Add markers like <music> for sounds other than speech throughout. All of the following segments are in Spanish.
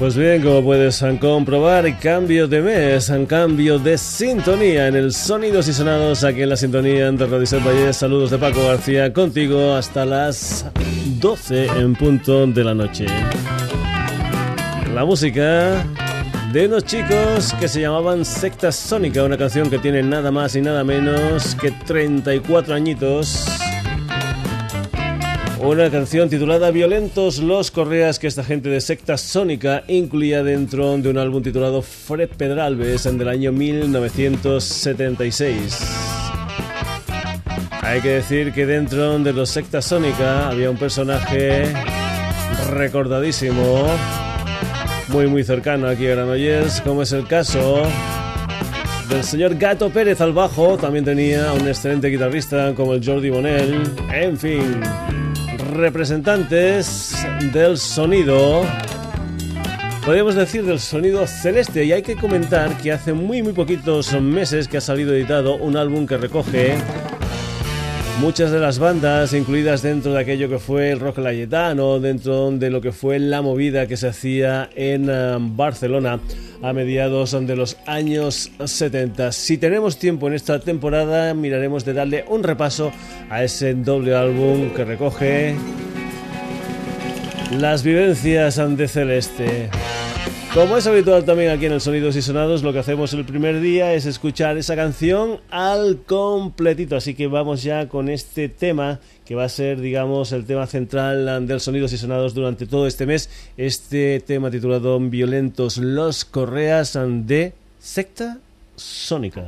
Pues bien, como puedes comprobar, cambio de mes, cambio de sintonía en el Sonidos y Sonados aquí en la sintonía de Radio Valle. Saludos de Paco García contigo hasta las 12 en punto de la noche. La música de unos chicos que se llamaban Secta Sónica, una canción que tiene nada más y nada menos que 34 añitos una canción titulada Violentos los Correas que esta gente de secta sónica incluía dentro de un álbum titulado Fred Pedralbes en del año 1976. Hay que decir que dentro de los secta sónica había un personaje recordadísimo, muy muy cercano aquí a Granollers, como es el caso del señor Gato Pérez al bajo, también tenía un excelente guitarrista como el Jordi Bonell, en fin representantes del sonido, podríamos decir del sonido celeste, y hay que comentar que hace muy muy poquitos meses que ha salido editado un álbum que recoge muchas de las bandas incluidas dentro de aquello que fue el rock layetano, dentro de lo que fue la movida que se hacía en eh, Barcelona a mediados de los años 70. Si tenemos tiempo en esta temporada, miraremos de darle un repaso a ese doble álbum que recoge las vivencias de Celeste. Como es habitual también aquí en el Sonidos y Sonados, lo que hacemos el primer día es escuchar esa canción al completito. Así que vamos ya con este tema que va a ser, digamos, el tema central del Sonidos y Sonados durante todo este mes. Este tema titulado Violentos los Correas de Secta Sónica.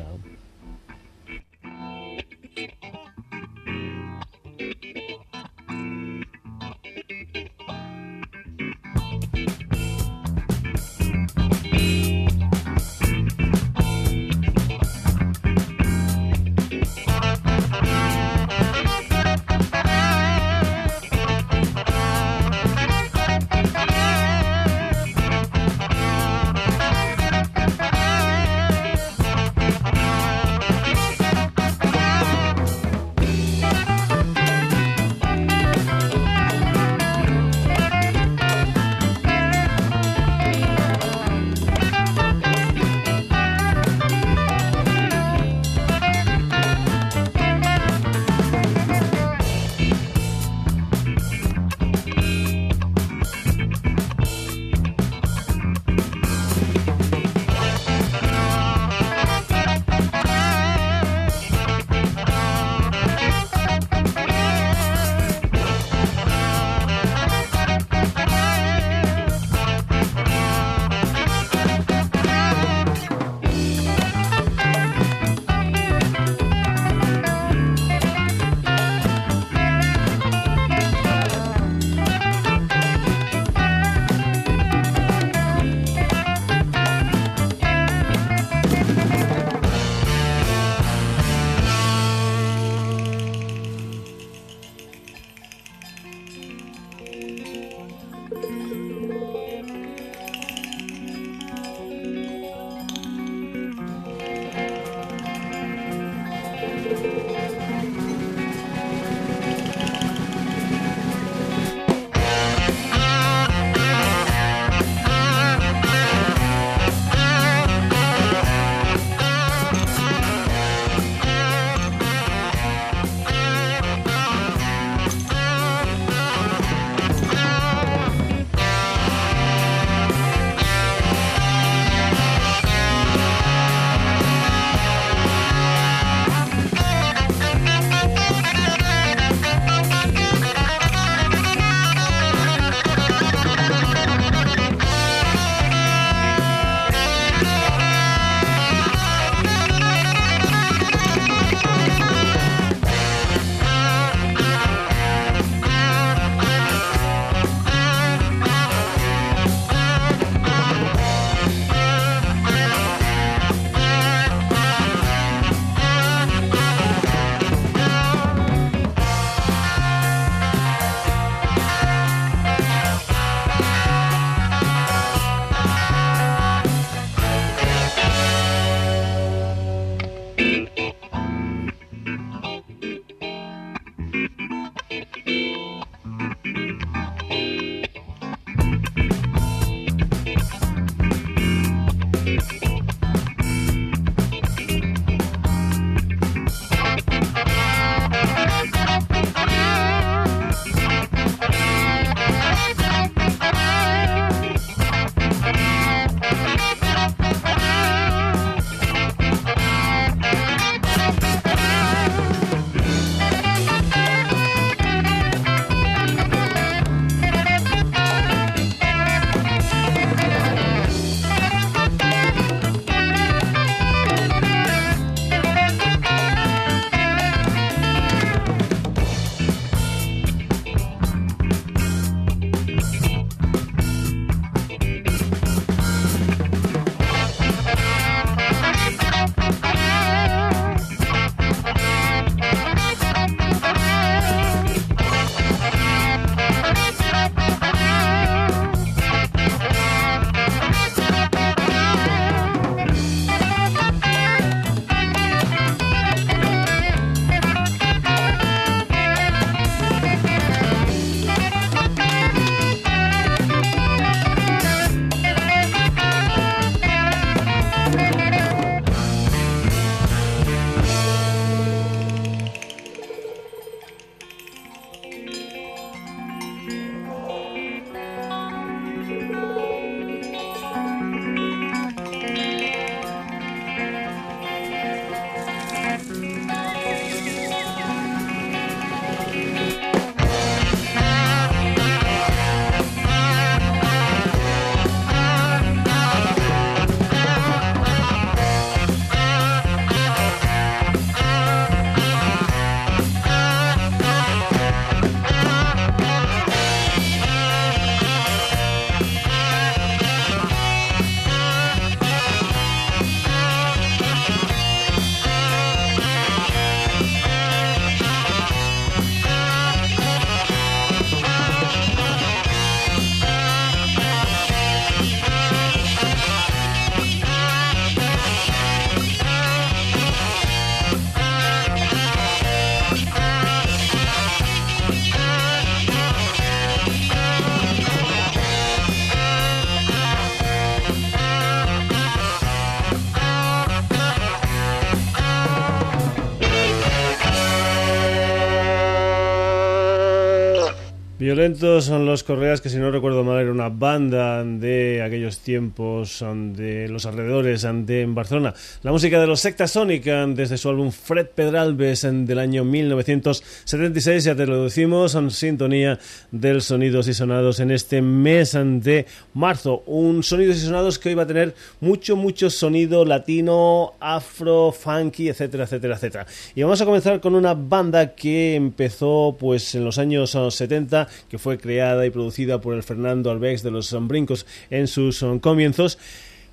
Violentos son los Correas, que si no recuerdo mal era una banda de aquellos tiempos de los alrededores de Barcelona. La música de los Secta Sonic desde su álbum Fred Pedralbes del año 1976, ya te lo decimos, en sintonía del Sonidos y Sonados en este mes de marzo. Un Sonidos y Sonados que hoy va a tener mucho, mucho sonido latino, afro, funky, etcétera, etcétera, etcétera. Y vamos a comenzar con una banda que empezó pues en los años 70 que fue creada y producida por el Fernando Albex de los Brincos en sus comienzos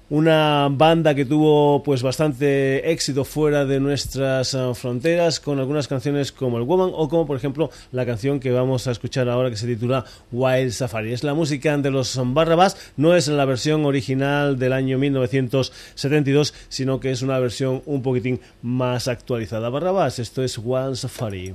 una banda que tuvo pues bastante éxito fuera de nuestras eh, fronteras con algunas canciones como el Woman o como por ejemplo la canción que vamos a escuchar ahora que se titula Wild Safari. Es la música de los Barrabás, no es la versión original del año 1972, sino que es una versión un poquitín más actualizada. Barrabás, esto es Wild Safari.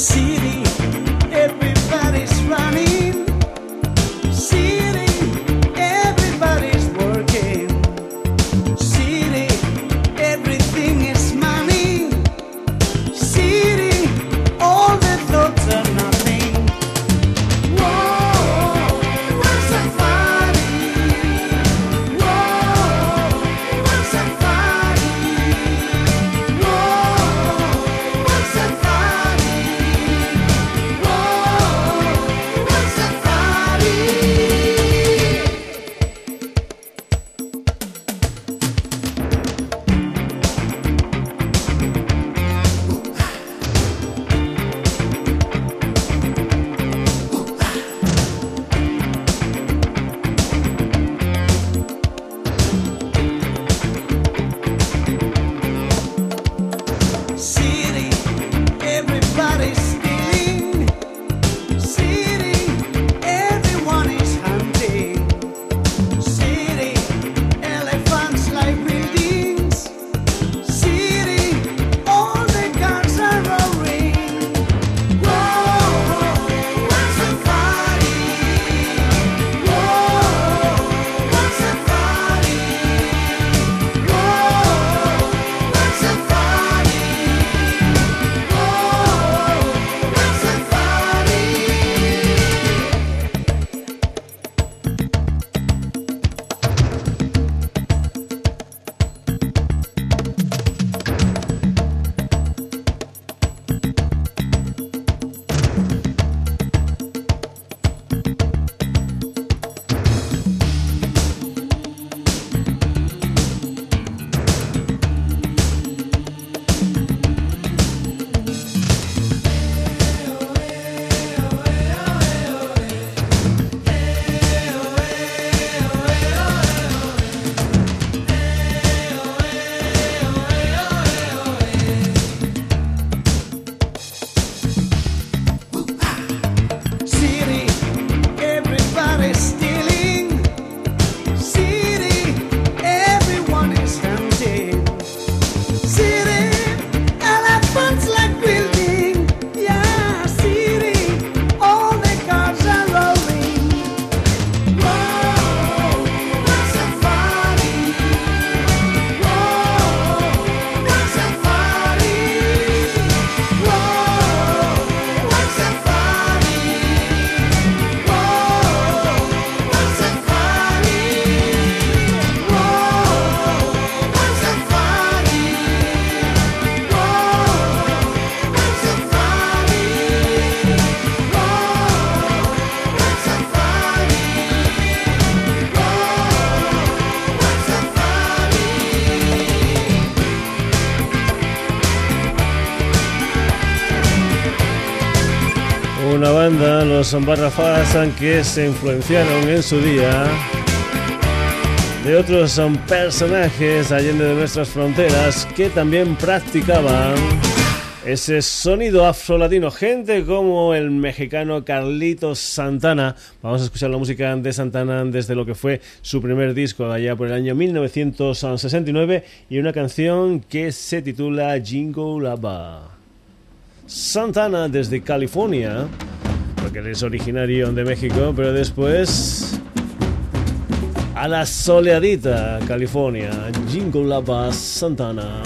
see los Barrafas, que se influenciaron en su día de otros son personajes allende de nuestras fronteras que también practicaban ese sonido afrolatino. Gente como el mexicano Carlitos Santana. Vamos a escuchar la música de Santana desde lo que fue su primer disco allá por el año 1969 y una canción que se titula Jingo Lava. Santana desde California, porque él es originario de México, pero después a la soleadita California, Jingle Santana.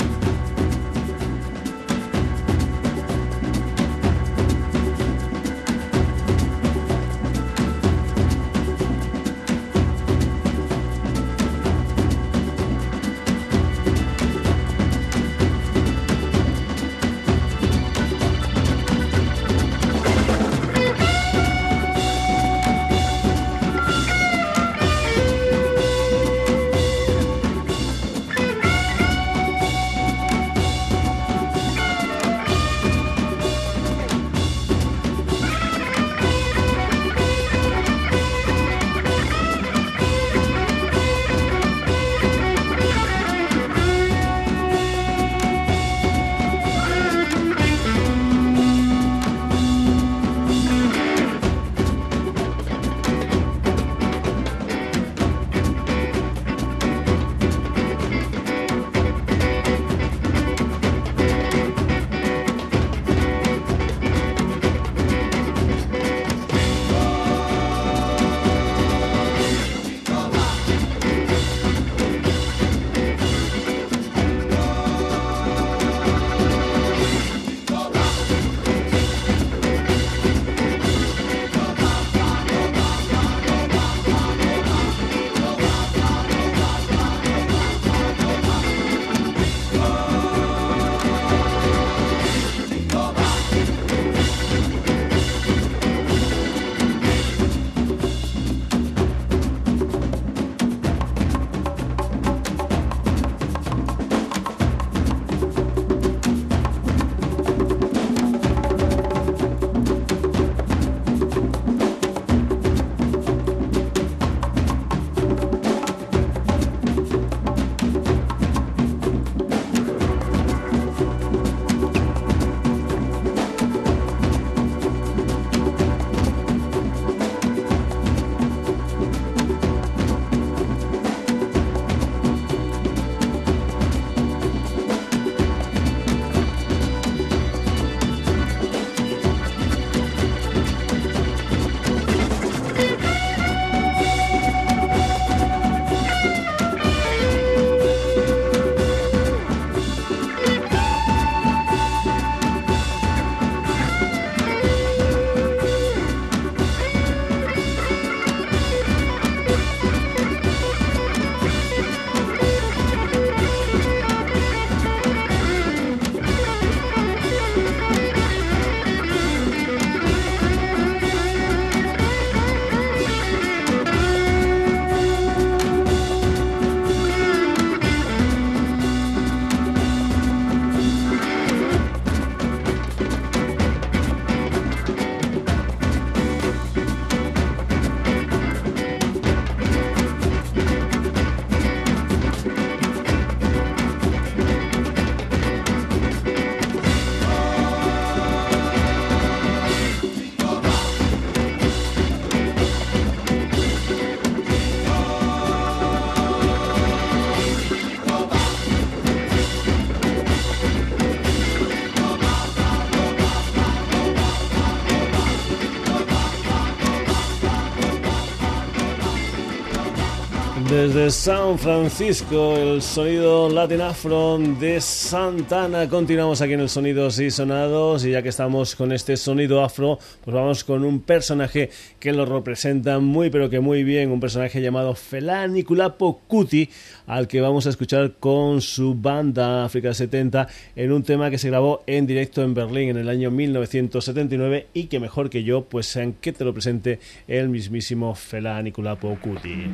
Desde San Francisco, el sonido Latin Afro de Santana. Continuamos aquí en el Sonidos y Sonados. Y ya que estamos con este sonido afro, pues vamos con un personaje que lo representa muy, pero que muy bien. Un personaje llamado Felani Kulapo Kuti, al que vamos a escuchar con su banda África 70 en un tema que se grabó en directo en Berlín en el año 1979. Y que mejor que yo, pues sean que te lo presente el mismísimo Felani Kulapo Kuti.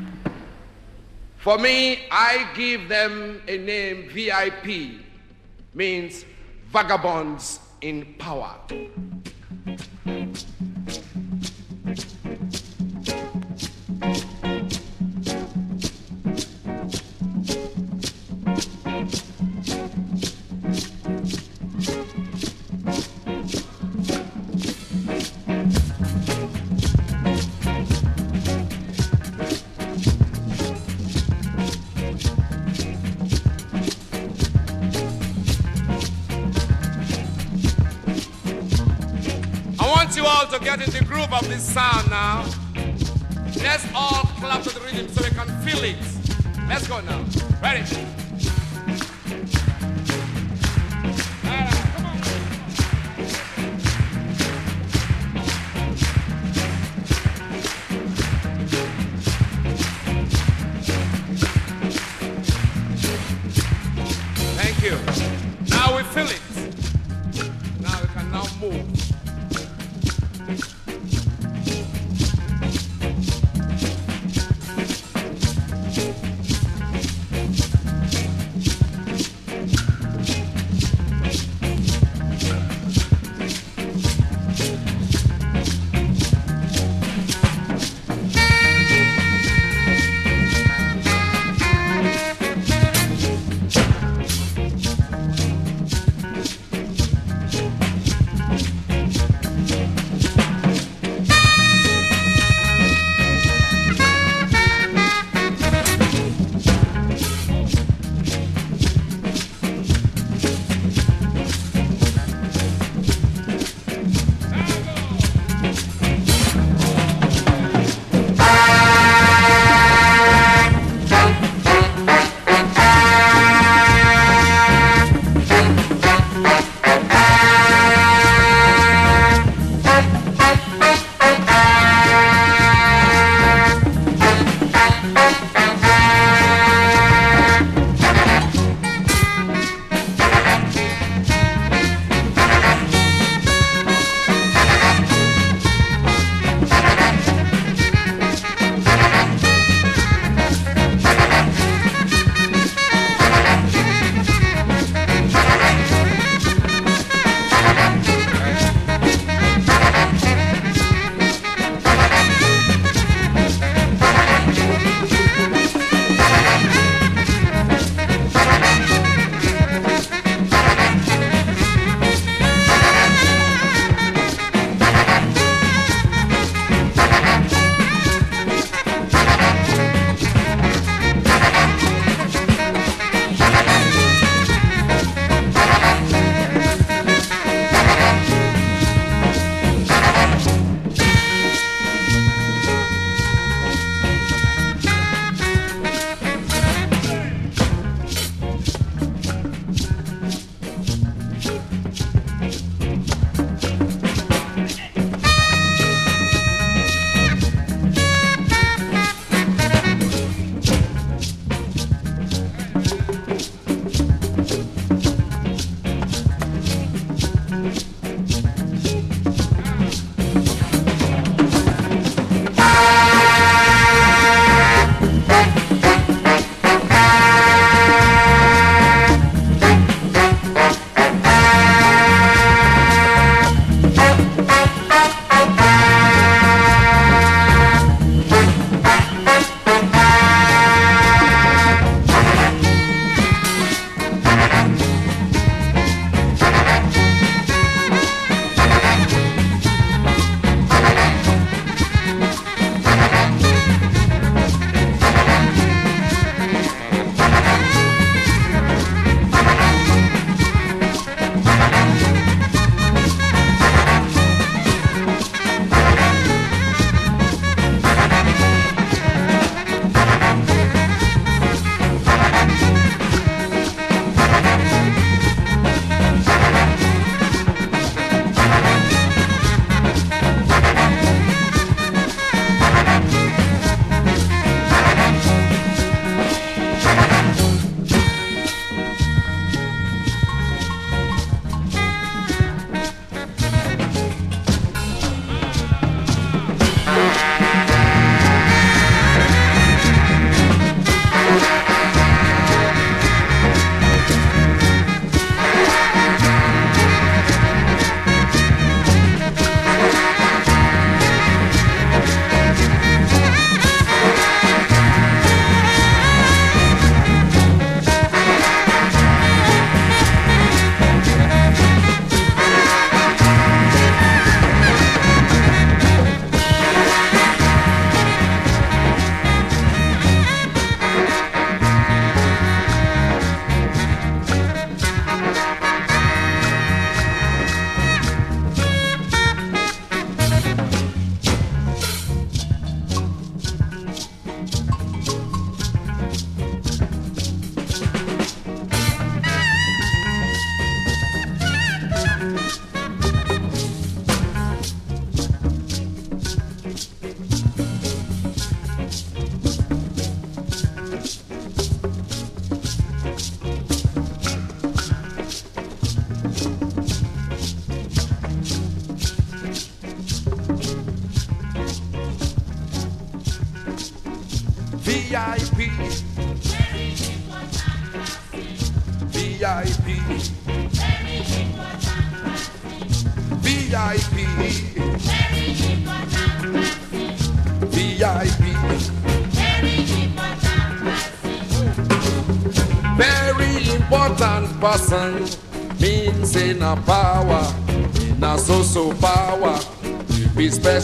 For me, I give them a name VIP, means vagabonds in power. Sound now. Let's all clap to the rhythm so we can feel it. Let's go now. Ready?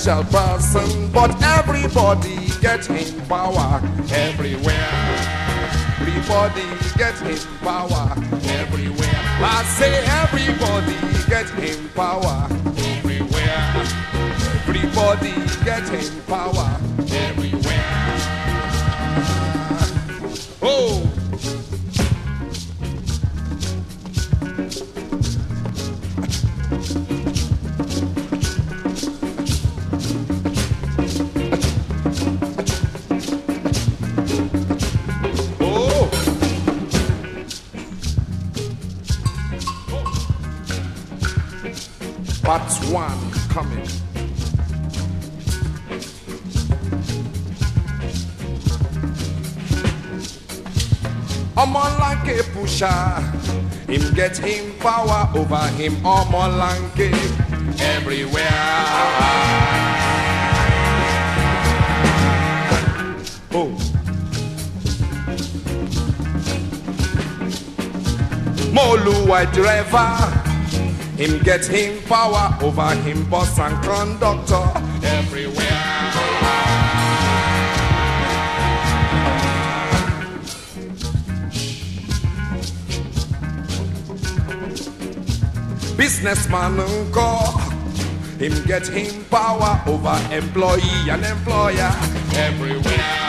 Special person, but everybody get in power everywhere. Everybody get in power everywhere. I say everybody get in power everywhere. Everybody get in power him Omolanke everywhere. Oh. Moluwa driver, him get him power over him boss and conductor everywhere. Businessman uncle, him get him power over employee and employer everywhere.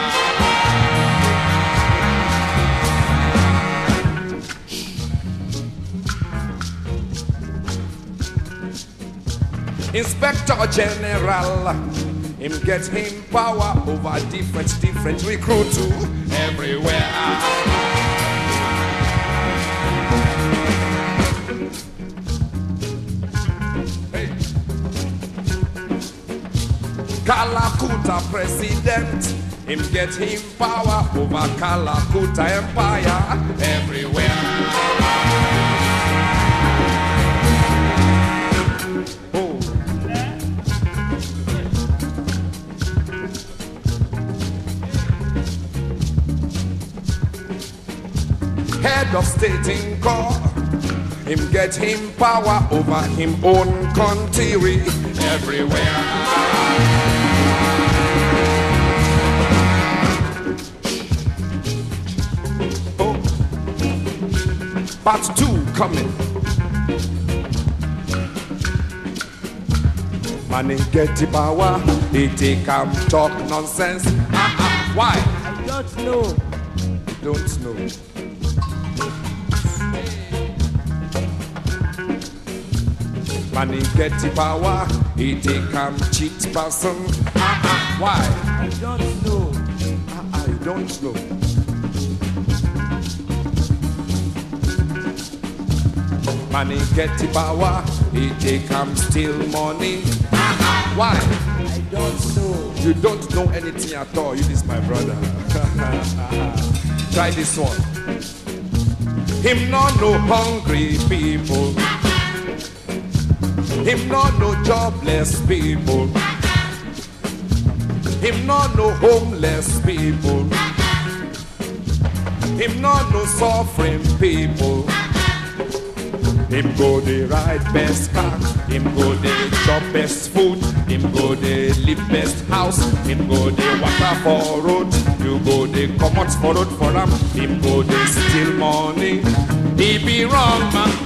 Inspector General, him get him power over different, different recruit to everywhere. Kalakuta president, him get him power over Kalakuta empire everywhere. Oh. Head of state in court, him get him power over him own country everywhere. Part two coming. Man, he get the power, he take am talk nonsense. Ah, ah, why? I don't know. Don't know. Man, he get the power, he take am cheat person. Ah, ah, why? I don't know. Ah, you don't know. He get the power, it take am steal money. Why? I don't know. You don't know anything at all. You this my brother. <laughs> Try this one. Him not no hungry people. Him not no jobless people. Him not no homeless people. Him not no suffering people. Him go the ride best car, him go the chop best food, him go the live best house, him go the water for road, you go the commons for road for him, him go the steal money. He be wrong man,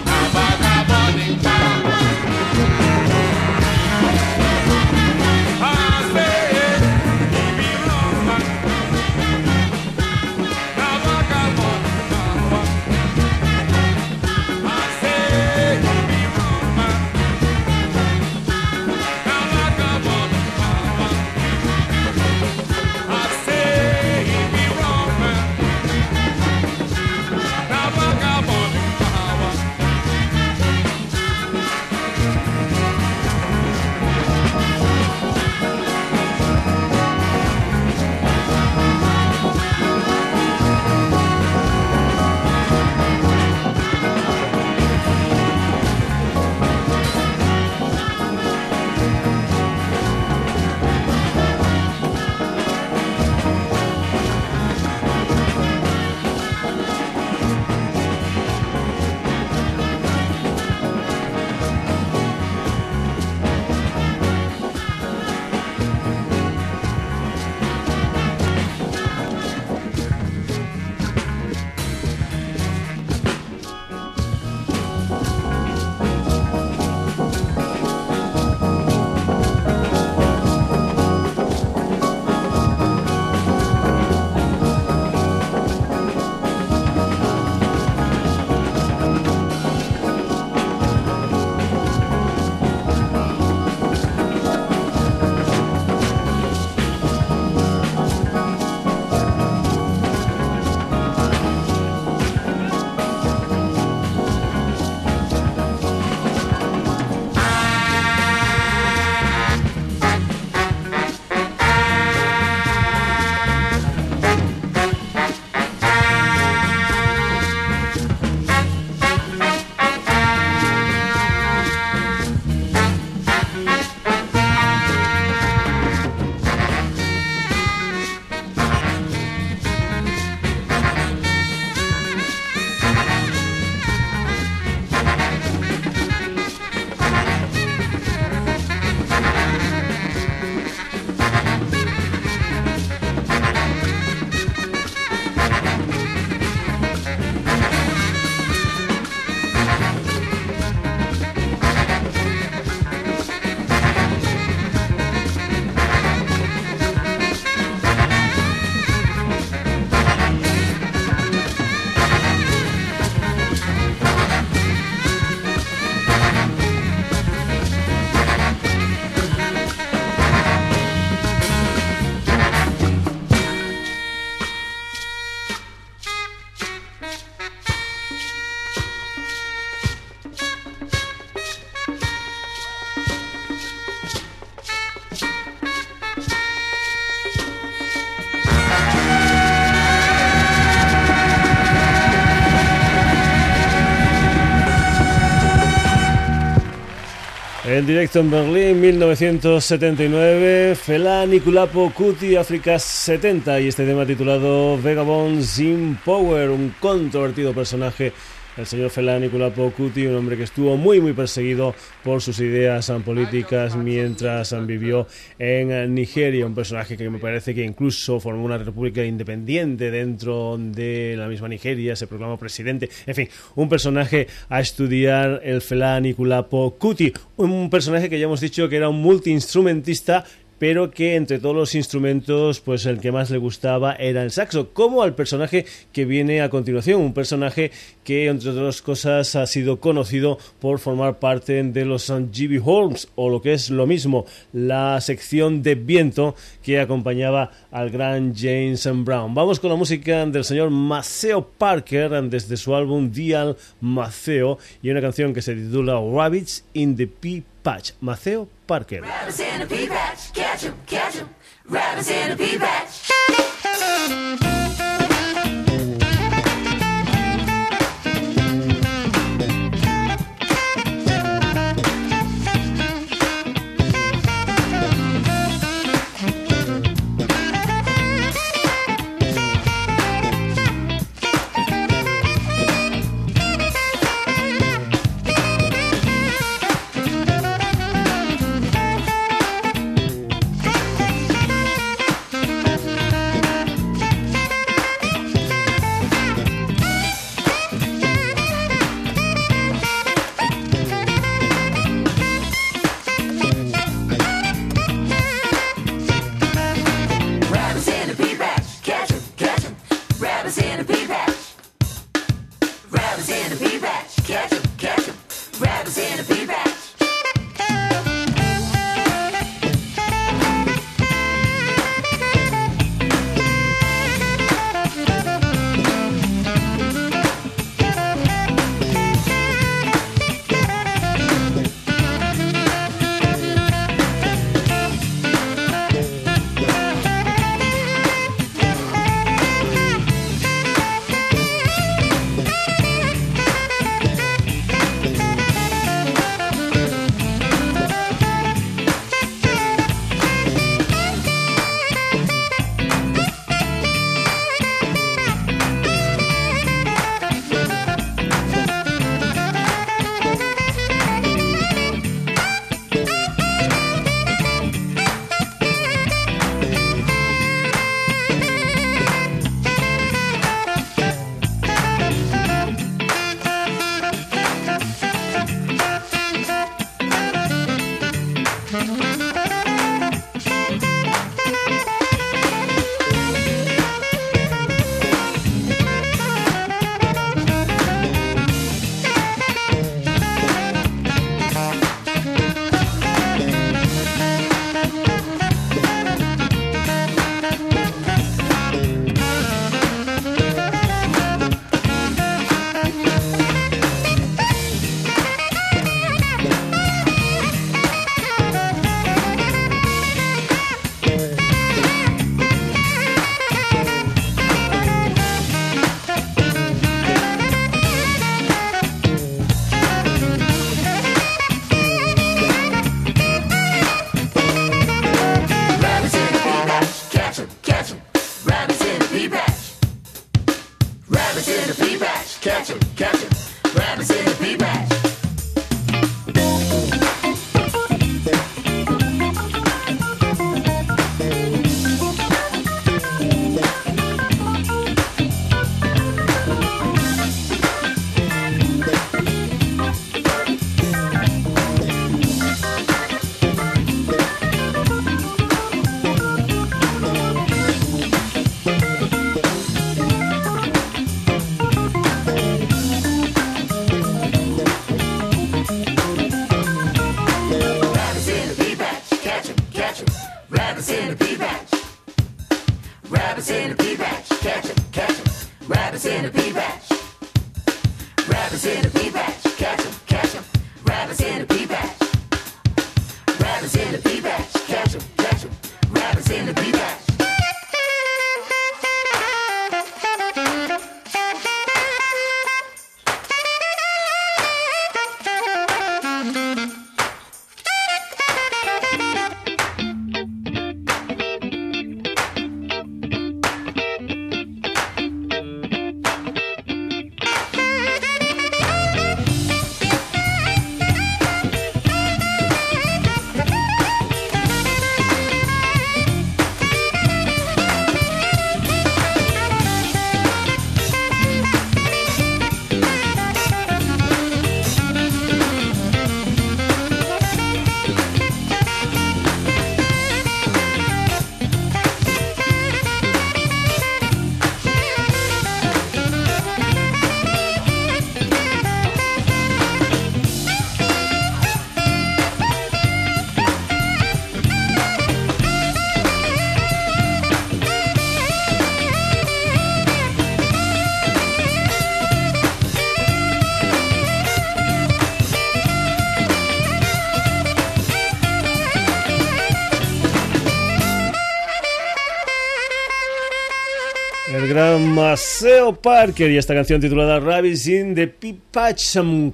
En directo en Berlín, 1979, Fela Niculapo Cuti, África 70, y este tema titulado Vagabond Sin Power, un controvertido personaje el señor Fela Nicolapo Cuti, un hombre que estuvo muy muy perseguido por sus ideas políticas mientras vivió en Nigeria, un personaje que me parece que incluso formó una república independiente dentro de la misma Nigeria, se proclamó presidente, en fin, un personaje a estudiar el Fela Nicolapo Cuti, un personaje que ya hemos dicho que era un multiinstrumentista pero que entre todos los instrumentos, pues el que más le gustaba era el saxo, como al personaje que viene a continuación, un personaje que entre otras cosas ha sido conocido por formar parte de los GB Holmes, o lo que es lo mismo, la sección de viento que acompañaba al gran James Brown. Vamos con la música del señor Maceo Parker desde su álbum Dial Maceo y una canción que se titula Rabbits in the Pea Patch. Maceo Parker. Rabbits in the pea patch, catch 'em, catch 'em. Rabbits in the pea patch. Gran Maceo Parker y esta canción titulada Rabbits in the Pipach.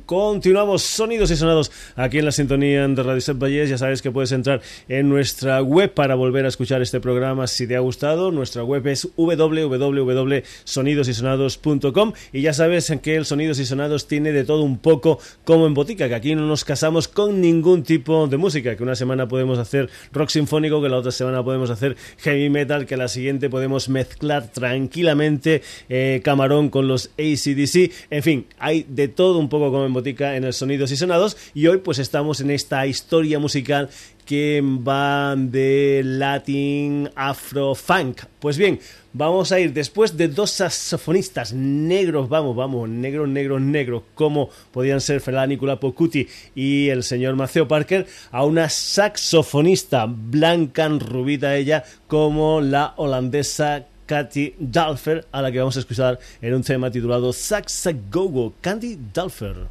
Continuamos sonidos y sonados aquí en la sintonía de Radio Set Valles. Ya sabes que puedes entrar en nuestra web para volver a escuchar este programa si te ha gustado. Nuestra web es www.sonidosysonados.com y ya sabes que el Sonidos y Sonados tiene de todo un poco como en botica, que aquí no nos casamos con ningún tipo de música, que una semana podemos hacer rock sinfónico, que la otra semana podemos hacer heavy metal, que la siguiente podemos mezclar tranquilamente eh, Camarón con los ACDC. En fin, hay de todo un poco como en botica en el Sonidos y Sonados. Y hoy pues estamos en esta historia musical que va de Latin Afro Funk. Pues bien, vamos a ir después de dos saxofonistas negros, vamos, vamos, negros, negros, negros, como podían ser Nicola Pocuti y el señor Maceo Parker, a una saxofonista blanca, rubita ella, como la holandesa Katy Dalfer, a la que vamos a escuchar en un tema titulado Saxagogo, Candy Dalfer.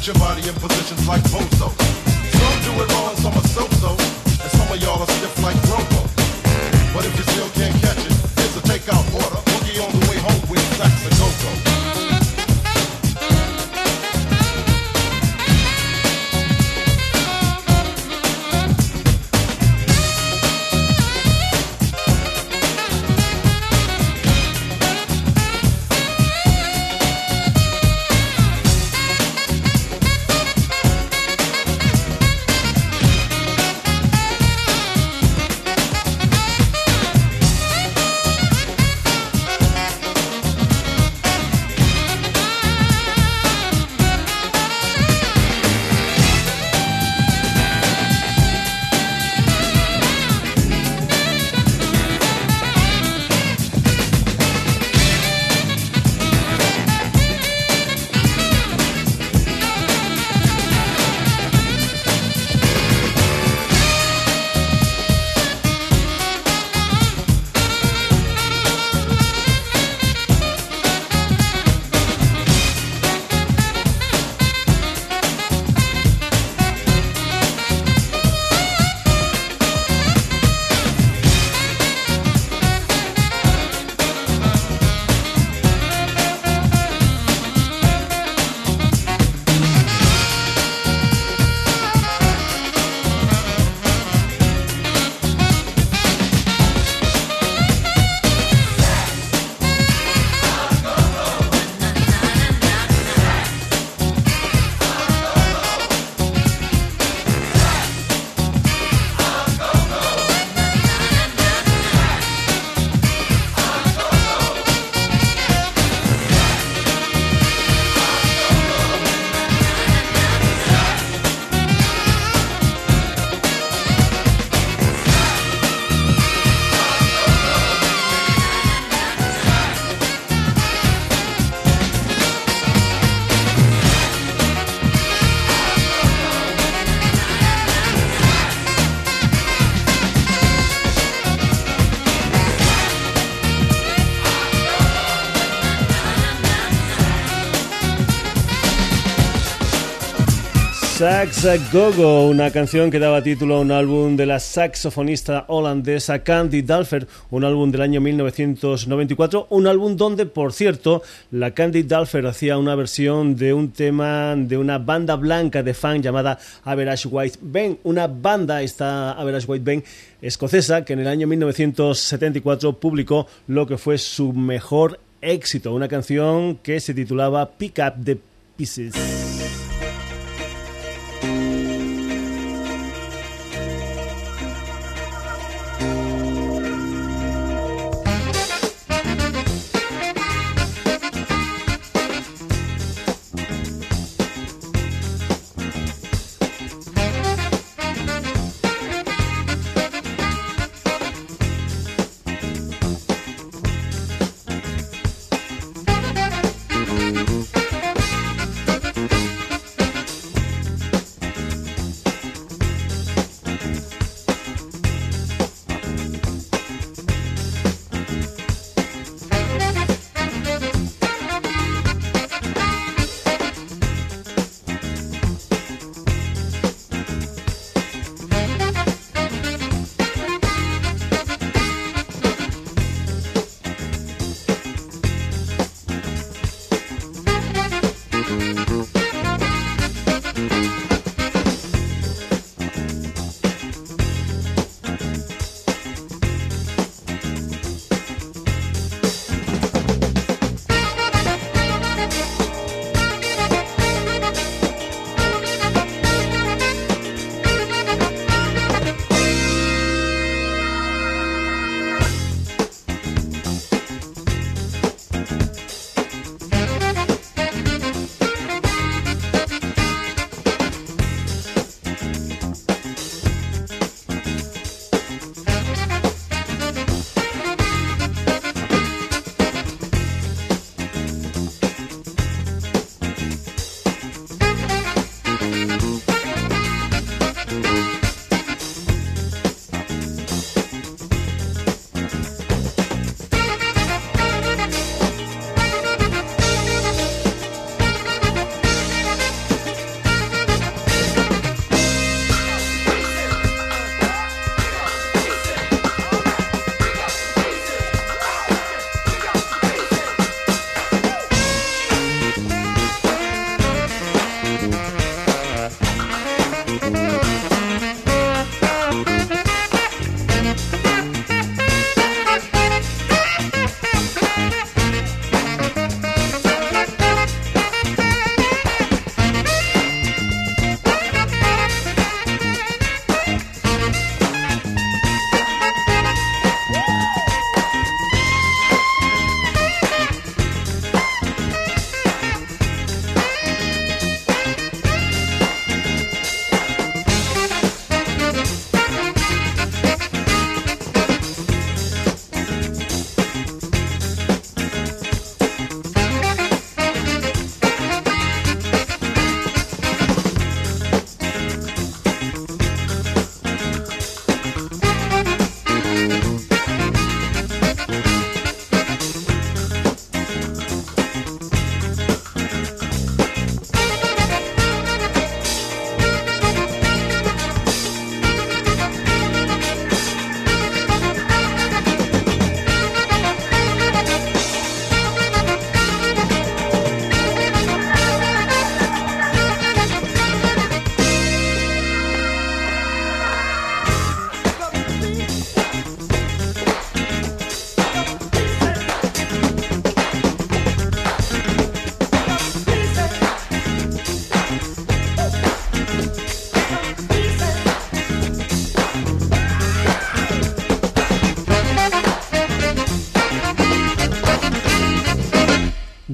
put your body in positions like Bozo. Some do it wrong, some are so-so, and some of y'all are stiff like Robo. But if you still can't catch it, here's a takeout order. Boogie on the way home with Sax and Go-Go. Sax Gogo, una canción que daba título a un álbum de la saxofonista holandesa Candy Dalfer, un álbum del año 1994, un álbum donde, por cierto, la Candy Dalfer hacía una versión de un tema de una banda blanca de fan llamada Average White Band, una banda, esta Average White Band escocesa, que en el año 1974 publicó lo que fue su mejor éxito, una canción que se titulaba Pick Up the Pieces.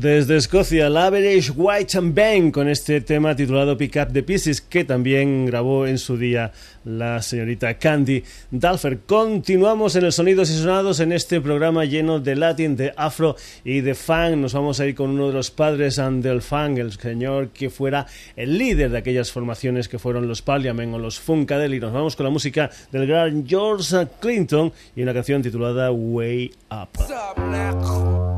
Desde Escocia, la Average White and Bang con este tema titulado Pick Up the Pieces que también grabó en su día la señorita Candy Dalfer. Continuamos en el Sonidos y Sonados en este programa lleno de latin, de afro y de funk. Nos vamos a ir con uno de los padres del funk, el señor que fuera el líder de aquellas formaciones que fueron los Parliament o los Funkadelic. Nos vamos con la música del gran George Clinton y una canción titulada Way Up.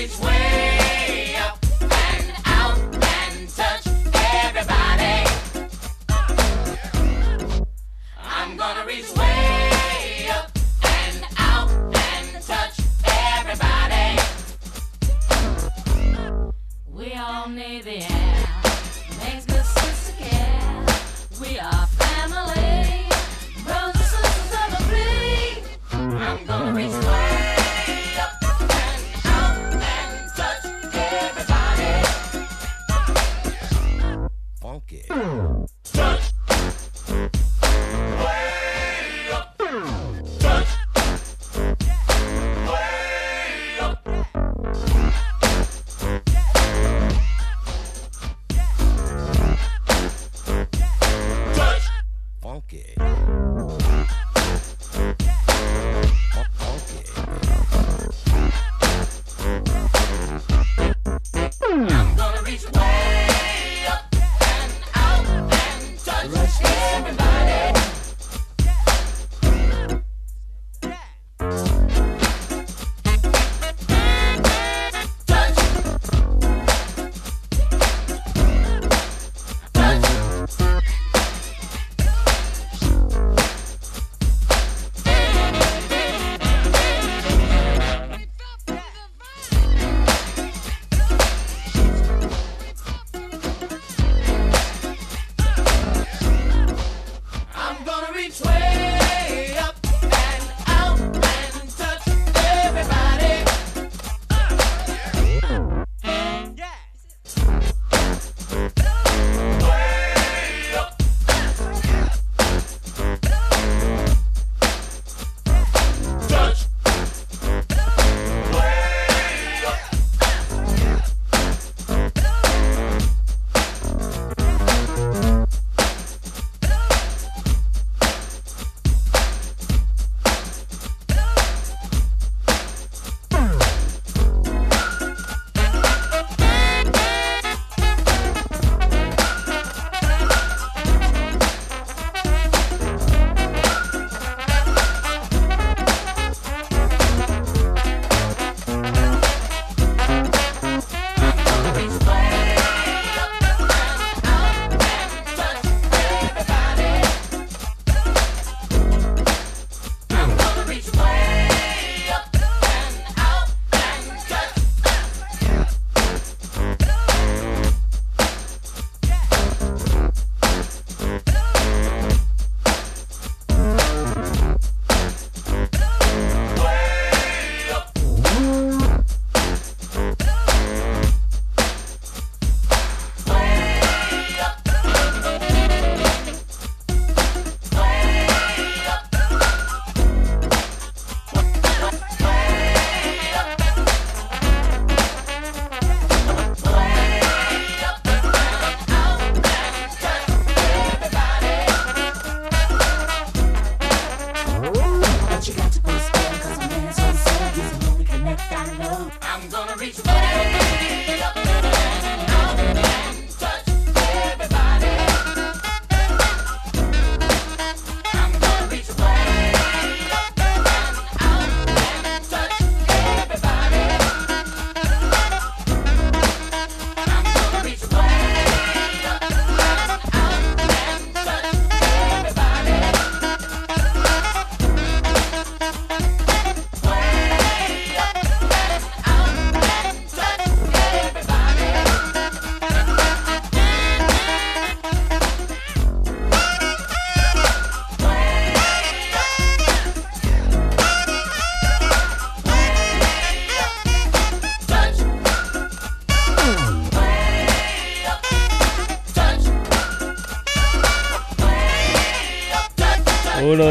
marriage.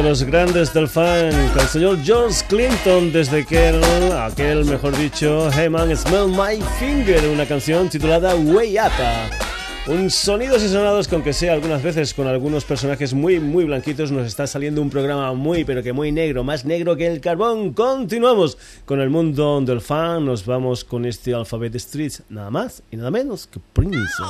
Los grandes del fan, el señor George Clinton, desde que aquel, mejor dicho, Hey Man, Smell My Finger, una canción titulada Way Up. Un sonidos y sonados con que sea algunas veces con algunos personajes muy muy blanquitos nos está saliendo un programa muy pero que muy negro, más negro que el carbón. Continuamos con el mundo del fan, nos vamos con este Alphabet Street, nada más y nada menos que Prince.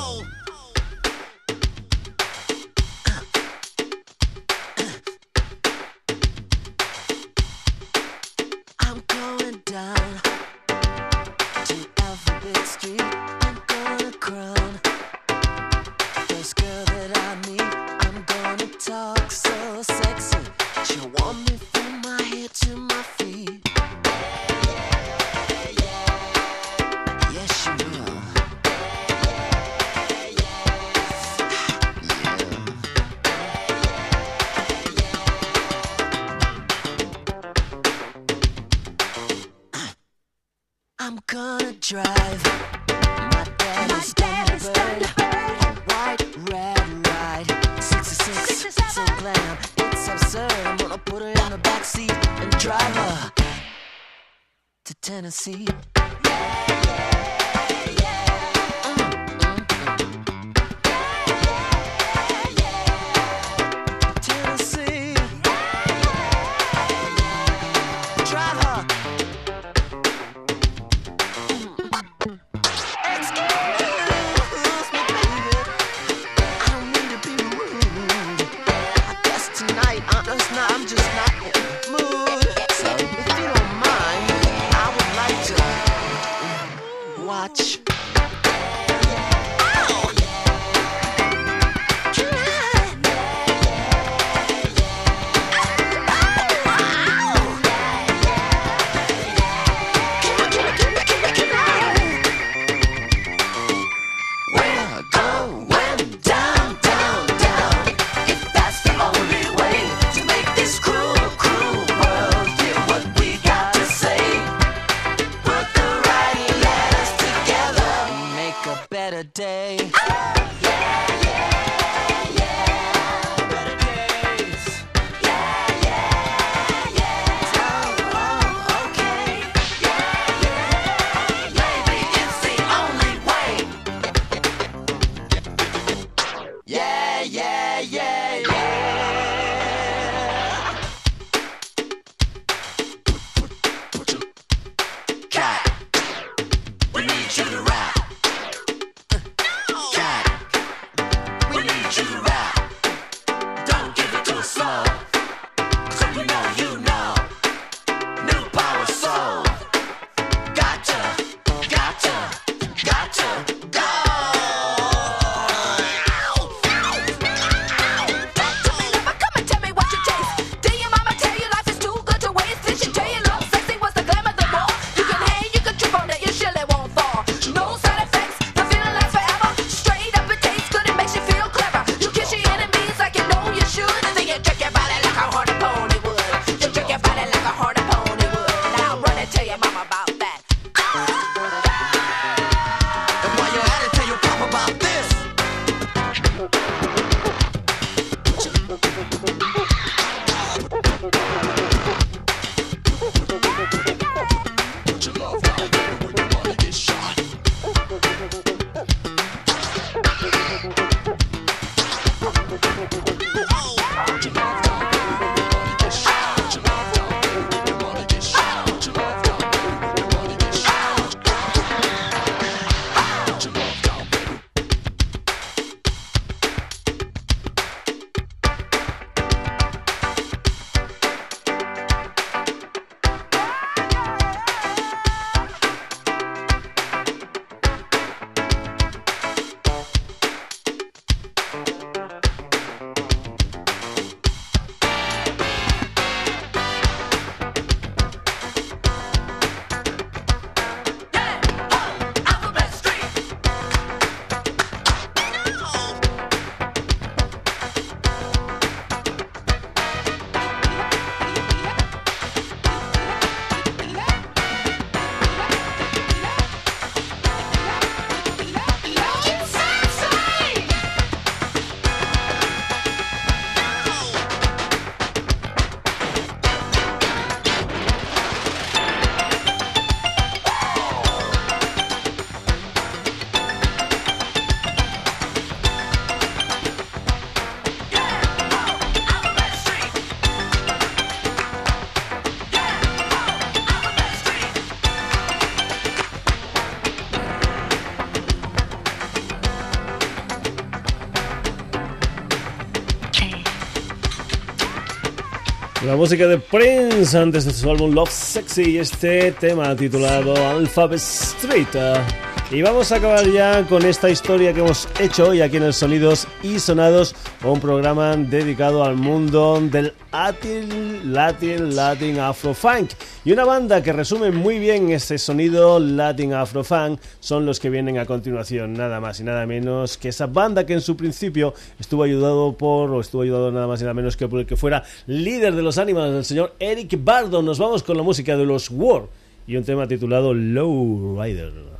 La música de Prince antes de su álbum Love Sexy y este tema titulado Alphabet Street. Y vamos a acabar ya con esta historia que hemos hecho hoy aquí en el Sonidos y Sonados, un programa dedicado al mundo del Latin, Latin, Latin Afro Funk. Y una banda que resume muy bien ese sonido Latin Afro Funk son los que vienen a continuación, nada más y nada menos que esa banda que en su principio estuvo ayudado por, o estuvo ayudado nada más y nada menos que por el que fuera líder de los Animals, el señor Eric Bardo. Nos vamos con la música de los War y un tema titulado Low Rider.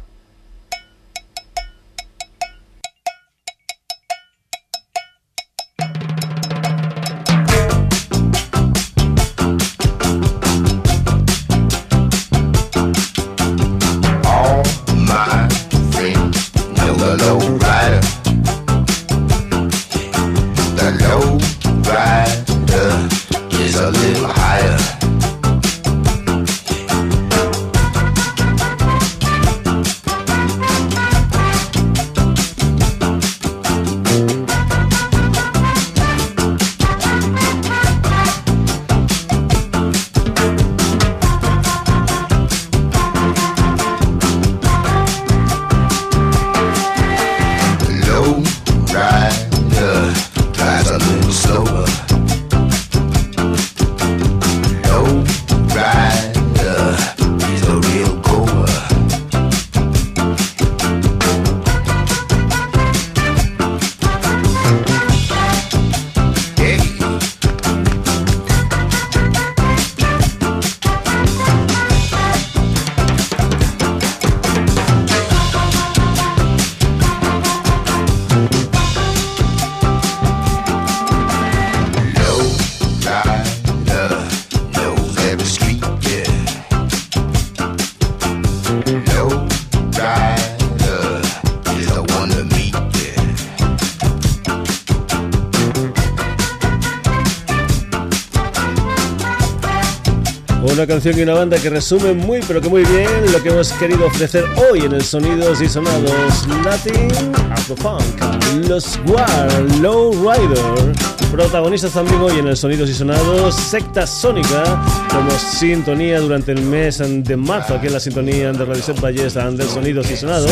Una canción y una banda que resume muy pero que muy bien lo que hemos querido ofrecer hoy en el Sonidos y Sonados Latin Afro Funk. Los War, Low Rider. Protagonistas también hoy en el Sonidos y Sonados, Secta Sónica, como sintonía durante el mes de marzo, aquí en la sintonía de Radio Set Ballesta del Sonidos y Sonados.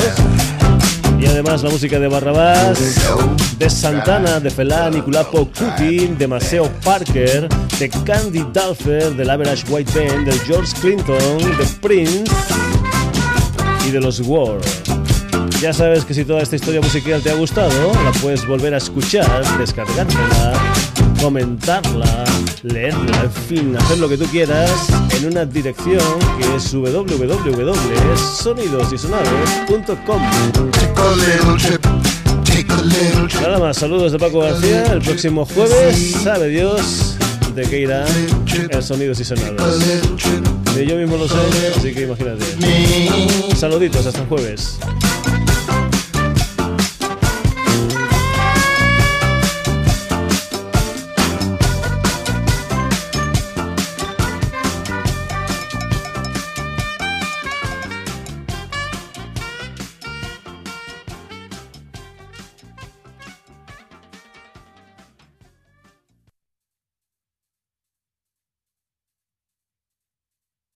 Y además la música de Barrabás, de Santana, de Felá, Niculapo Cuti, de Maceo Parker, de Candy Dulfer, del Average White Band, de George Clinton, de Prince y de los War. Ya sabes que si toda esta historia musical te ha gustado, la puedes volver a escuchar, descargártela, comentarla, leerla, en fin, hacer lo que tú quieras en una dirección que es www.sonidosysonados.com. Nada más, saludos de Paco García. El próximo jueves, sabe Dios de qué irá el Sonidos y Sonados. Ni yo mismo lo sé, así que imagínate. Saluditos, hasta el jueves.